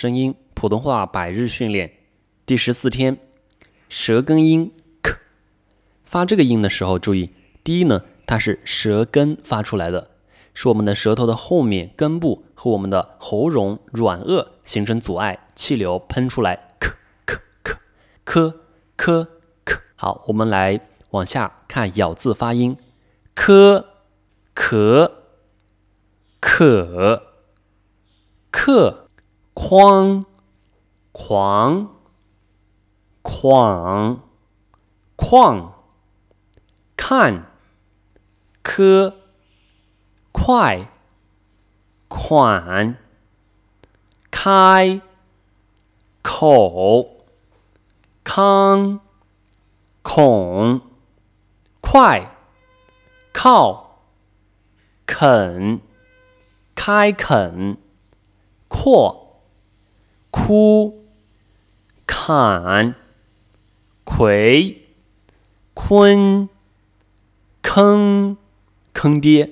声音普通话百日训练第十四天，舌根音 k，发这个音的时候注意，第一呢，它是舌根发出来的，是我们的舌头的后面根部和我们的喉咙软腭形成阻碍，气流喷出来，k k k k k k。好，我们来往下看咬字发音，科可可。克，框，狂，狂，况，看，科，快，款，开，口，康，孔，快，靠，肯，开垦。阔，枯，砍，葵，坤，坑，坑爹，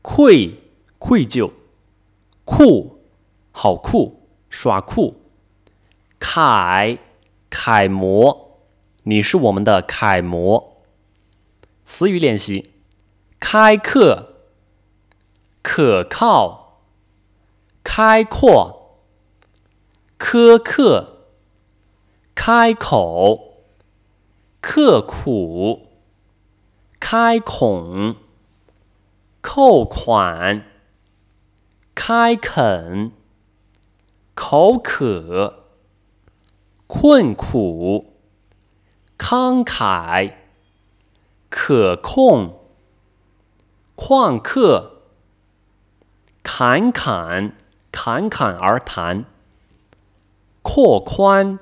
愧，愧疚，酷，好酷，耍酷，楷，楷模，你是我们的楷模。词语练习：开课，可靠。开阔，苛刻，开口，刻苦，开孔，扣款，开垦，口渴，困苦，慷慨，可控，旷课，侃侃。侃侃而谈，拓宽，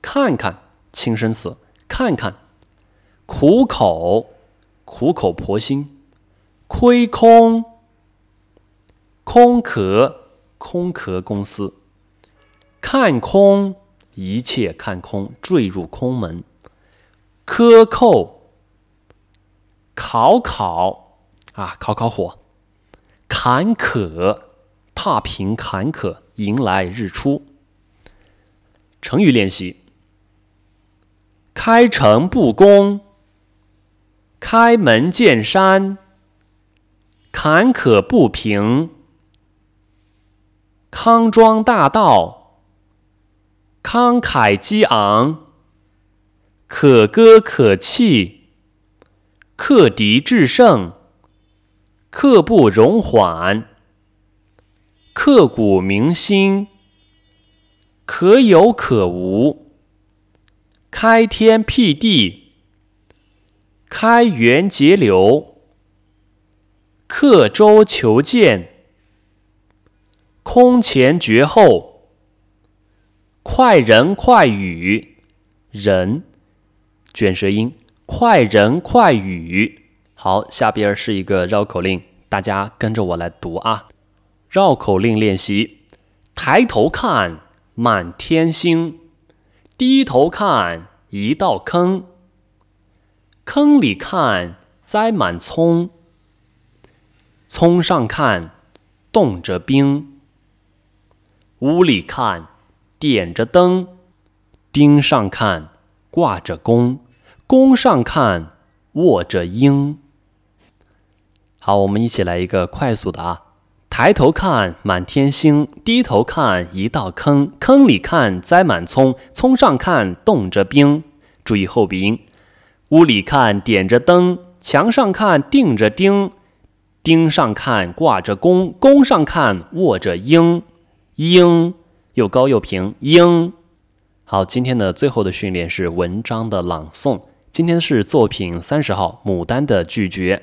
看看，轻声词，看看，苦口，苦口婆心，亏空，空壳，空壳公司，看空，一切看空，坠入空门，克扣，烤烤，啊，烤烤火，坎坷。踏平坎坷，迎来日出。成语练习：开诚布公、开门见山、坎坷不平、康庄大道、慷慨激昂、可歌可泣、克敌制胜、刻不容缓。刻骨铭心，可有可无；开天辟地，开源节流；刻舟求剑，空前绝后；快人快语，人卷舌音，快人快语。好，下边是一个绕口令，大家跟着我来读啊。绕口令练习：抬头看，满天星；低头看，一道坑。坑里看，栽满葱；葱上看，冻着冰。屋里看，点着灯；钉上看，挂着弓；弓上看，卧着鹰。好，我们一起来一个快速的啊！抬头看满天星，低头看一道坑，坑里看栽满葱，葱上看冻着冰。注意后鼻音。屋里看点着灯，墙上看钉着钉，钉上看挂着弓，弓上看卧着鹰。鹰又高又平，鹰。好，今天的最后的训练是文章的朗诵。今天是作品三十号《牡丹的拒绝》。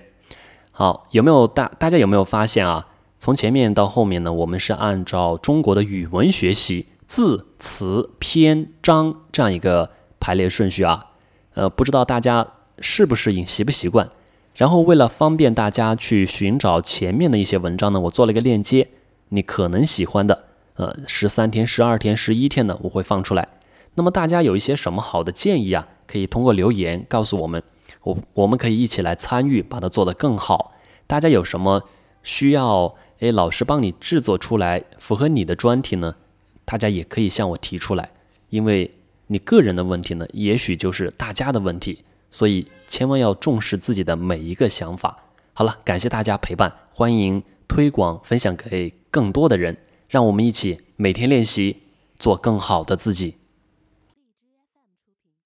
好，有没有大大家有没有发现啊？从前面到后面呢，我们是按照中国的语文学习字词篇章这样一个排列顺序啊。呃，不知道大家适不适应，习不习惯？然后为了方便大家去寻找前面的一些文章呢，我做了一个链接，你可能喜欢的，呃，十三天、十二天、十一天的我会放出来。那么大家有一些什么好的建议啊？可以通过留言告诉我们，我我们可以一起来参与，把它做得更好。大家有什么需要？哎，老师帮你制作出来符合你的专题呢，大家也可以向我提出来，因为你个人的问题呢，也许就是大家的问题，所以千万要重视自己的每一个想法。好了，感谢大家陪伴，欢迎推广分享给更多的人，让我们一起每天练习，做更好的自己。